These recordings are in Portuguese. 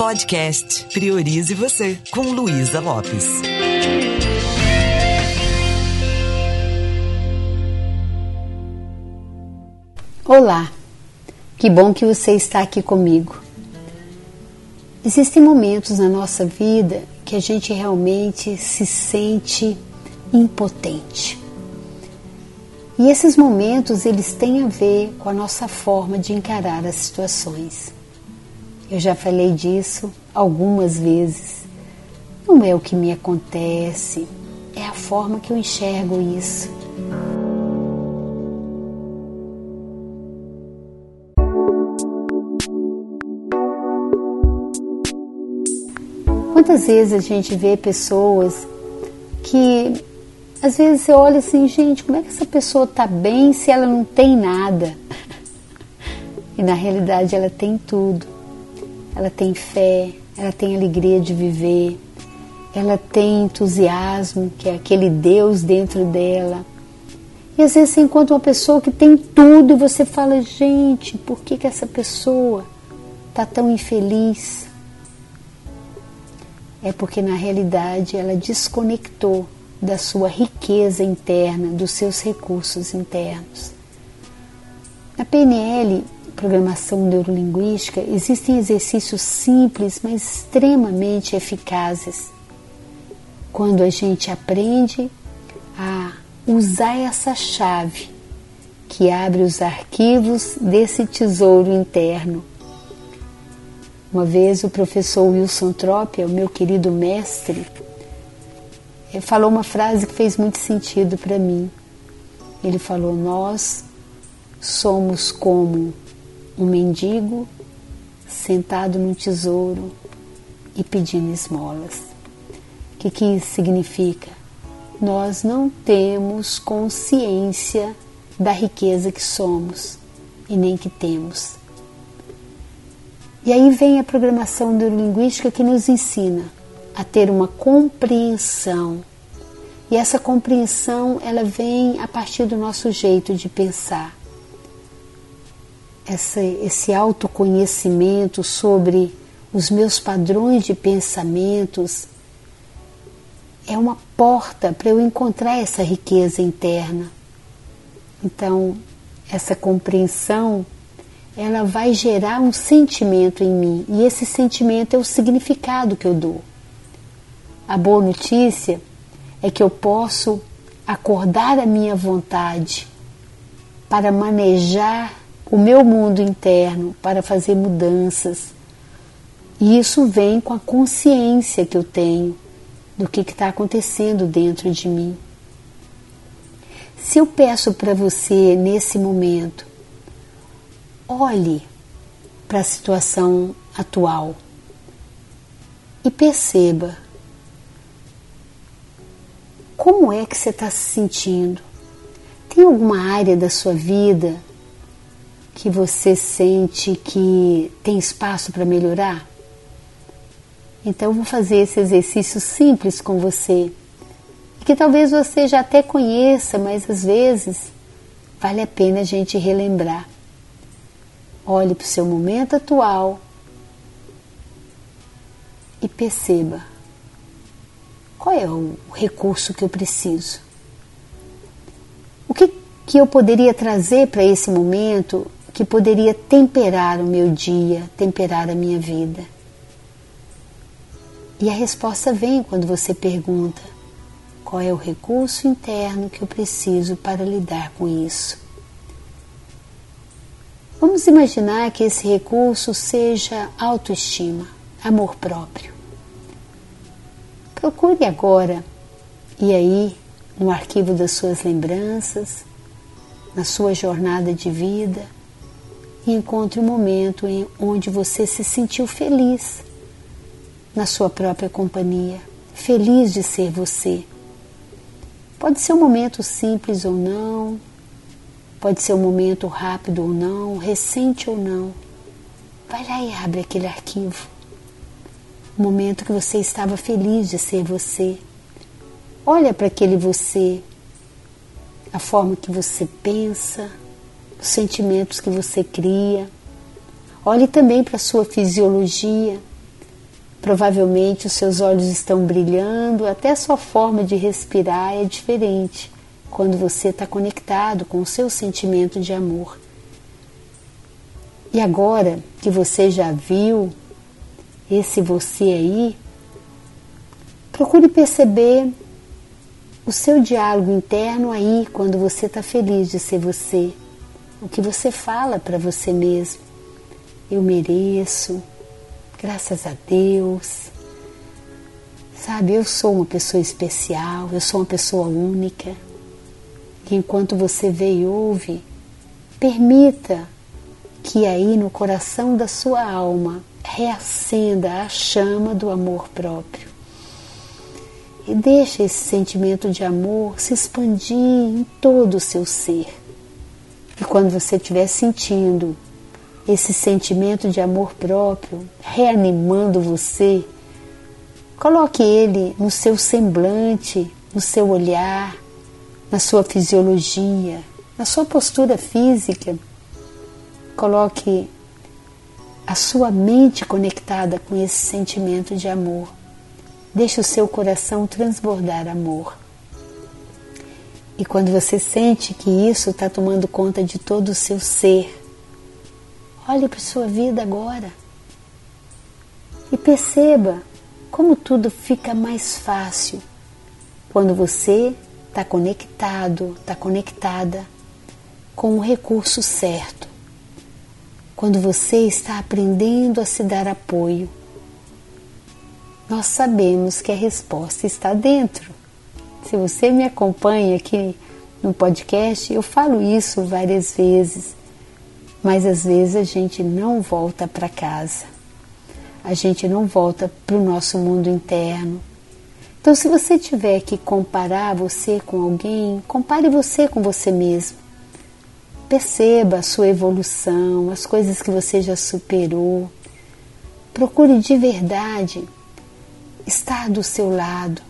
Podcast Priorize Você, com Luísa Lopes. Olá, que bom que você está aqui comigo. Existem momentos na nossa vida que a gente realmente se sente impotente. E esses momentos eles têm a ver com a nossa forma de encarar as situações. Eu já falei disso algumas vezes. Não é o que me acontece, é a forma que eu enxergo isso. Quantas vezes a gente vê pessoas que às vezes você olha assim, gente, como é que essa pessoa está bem se ela não tem nada? E na realidade ela tem tudo ela tem fé, ela tem alegria de viver, ela tem entusiasmo, que é aquele Deus dentro dela. E às vezes você encontra uma pessoa que tem tudo e você fala, gente, por que, que essa pessoa está tão infeliz? É porque na realidade ela desconectou da sua riqueza interna, dos seus recursos internos. Na PNL, programação neurolinguística, existem exercícios simples, mas extremamente eficazes. Quando a gente aprende a usar essa chave que abre os arquivos desse tesouro interno. Uma vez o professor Wilson Tropia, o meu querido mestre, eh, falou uma frase que fez muito sentido para mim. Ele falou: Nós somos como um mendigo sentado num tesouro e pedindo esmolas. O que, que isso significa? Nós não temos consciência da riqueza que somos e nem que temos. E aí vem a programação neurolinguística que nos ensina a ter uma compreensão. E essa compreensão ela vem a partir do nosso jeito de pensar essa, esse autoconhecimento sobre os meus padrões de pensamentos é uma porta para eu encontrar essa riqueza interna. Então, essa compreensão ela vai gerar um sentimento em mim e esse sentimento é o significado que eu dou. A boa notícia é que eu posso acordar a minha vontade para manejar o meu mundo interno para fazer mudanças. E isso vem com a consciência que eu tenho do que está acontecendo dentro de mim. Se eu peço para você nesse momento, olhe para a situação atual e perceba como é que você está se sentindo. Tem alguma área da sua vida que você sente que tem espaço para melhorar? Então, eu vou fazer esse exercício simples com você, que talvez você já até conheça, mas às vezes vale a pena a gente relembrar. Olhe para o seu momento atual e perceba qual é o recurso que eu preciso. O que, que eu poderia trazer para esse momento que poderia temperar o meu dia, temperar a minha vida? E a resposta vem quando você pergunta: qual é o recurso interno que eu preciso para lidar com isso? Vamos imaginar que esse recurso seja autoestima, amor próprio. Procure agora, e aí, no arquivo das suas lembranças, na sua jornada de vida, e encontre um momento em onde você se sentiu feliz na sua própria companhia, feliz de ser você. Pode ser um momento simples ou não, pode ser um momento rápido ou não, recente ou não. Vai lá e abre aquele arquivo. O momento que você estava feliz de ser você. Olha para aquele você, a forma que você pensa, os sentimentos que você cria. Olhe também para a sua fisiologia, Provavelmente os seus olhos estão brilhando, até a sua forma de respirar é diferente quando você está conectado com o seu sentimento de amor. E agora que você já viu esse você aí, procure perceber o seu diálogo interno aí quando você está feliz de ser você. O que você fala para você mesmo. Eu mereço, graças a Deus. Sabe, eu sou uma pessoa especial, eu sou uma pessoa única. E enquanto você vê e ouve, permita que aí no coração da sua alma reacenda a chama do amor próprio. E deixe esse sentimento de amor se expandir em todo o seu ser. E quando você estiver sentindo esse sentimento de amor próprio reanimando você, coloque ele no seu semblante, no seu olhar, na sua fisiologia, na sua postura física. Coloque a sua mente conectada com esse sentimento de amor. Deixe o seu coração transbordar amor. E quando você sente que isso está tomando conta de todo o seu ser, olhe para sua vida agora e perceba como tudo fica mais fácil quando você está conectado, está conectada com o recurso certo. Quando você está aprendendo a se dar apoio, nós sabemos que a resposta está dentro. Se você me acompanha aqui no podcast, eu falo isso várias vezes, mas às vezes a gente não volta para casa, a gente não volta para o nosso mundo interno, então, se você tiver que comparar você com alguém, compare você com você mesmo. Perceba a sua evolução, as coisas que você já superou. Procure de verdade estar do seu lado,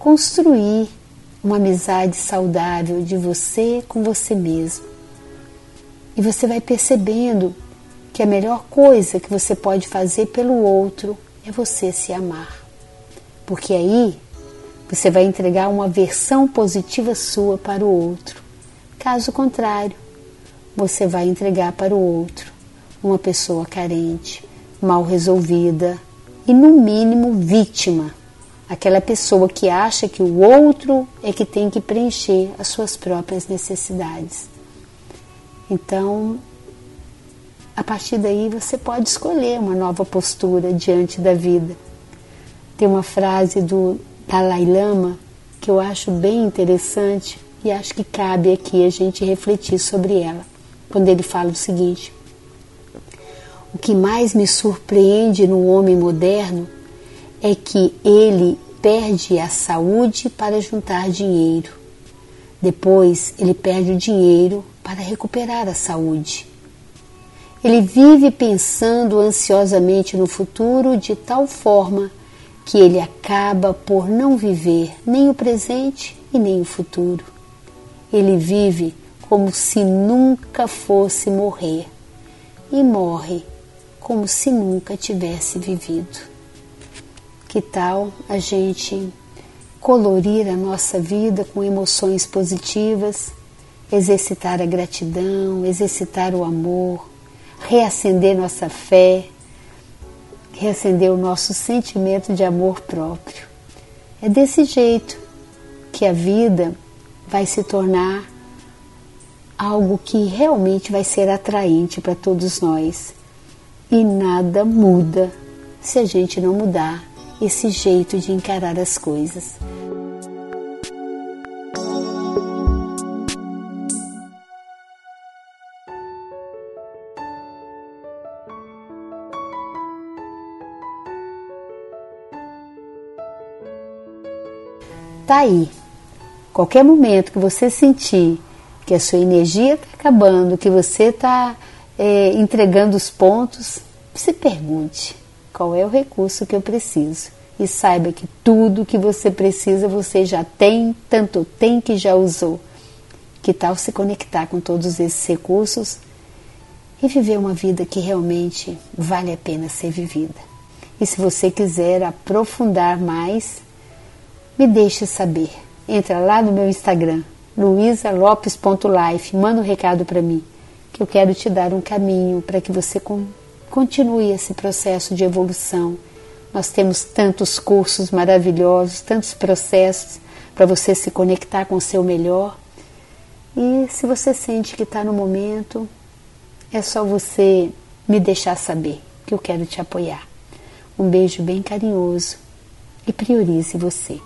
construir uma amizade saudável de você com você mesmo. E você vai percebendo que a melhor coisa que você pode fazer pelo outro é você se amar porque aí você vai entregar uma versão positiva sua para o outro. Caso contrário, você vai entregar para o outro uma pessoa carente, mal resolvida e, no mínimo, vítima. Aquela pessoa que acha que o outro é que tem que preencher as suas próprias necessidades. Então, a partir daí você pode escolher uma nova postura diante da vida tem uma frase do Dalai Lama que eu acho bem interessante e acho que cabe aqui a gente refletir sobre ela, quando ele fala o seguinte: O que mais me surpreende no homem moderno é que ele perde a saúde para juntar dinheiro. Depois, ele perde o dinheiro para recuperar a saúde. Ele vive pensando ansiosamente no futuro de tal forma que ele acaba por não viver nem o presente e nem o futuro. Ele vive como se nunca fosse morrer e morre como se nunca tivesse vivido. Que tal a gente colorir a nossa vida com emoções positivas, exercitar a gratidão, exercitar o amor, reacender nossa fé, reacender o nosso sentimento de amor próprio. É desse jeito que a vida vai se tornar algo que realmente vai ser atraente para todos nós. E nada muda se a gente não mudar esse jeito de encarar as coisas. está aí. Qualquer momento que você sentir que a sua energia está acabando, que você está é, entregando os pontos, se pergunte qual é o recurso que eu preciso. E saiba que tudo que você precisa você já tem, tanto tem que já usou. Que tal se conectar com todos esses recursos e viver uma vida que realmente vale a pena ser vivida? E se você quiser aprofundar mais, me deixe saber. Entra lá no meu Instagram, luisalopes.life, manda um recado para mim, que eu quero te dar um caminho para que você continue esse processo de evolução. Nós temos tantos cursos maravilhosos, tantos processos para você se conectar com o seu melhor. E se você sente que está no momento, é só você me deixar saber que eu quero te apoiar. Um beijo bem carinhoso e priorize você.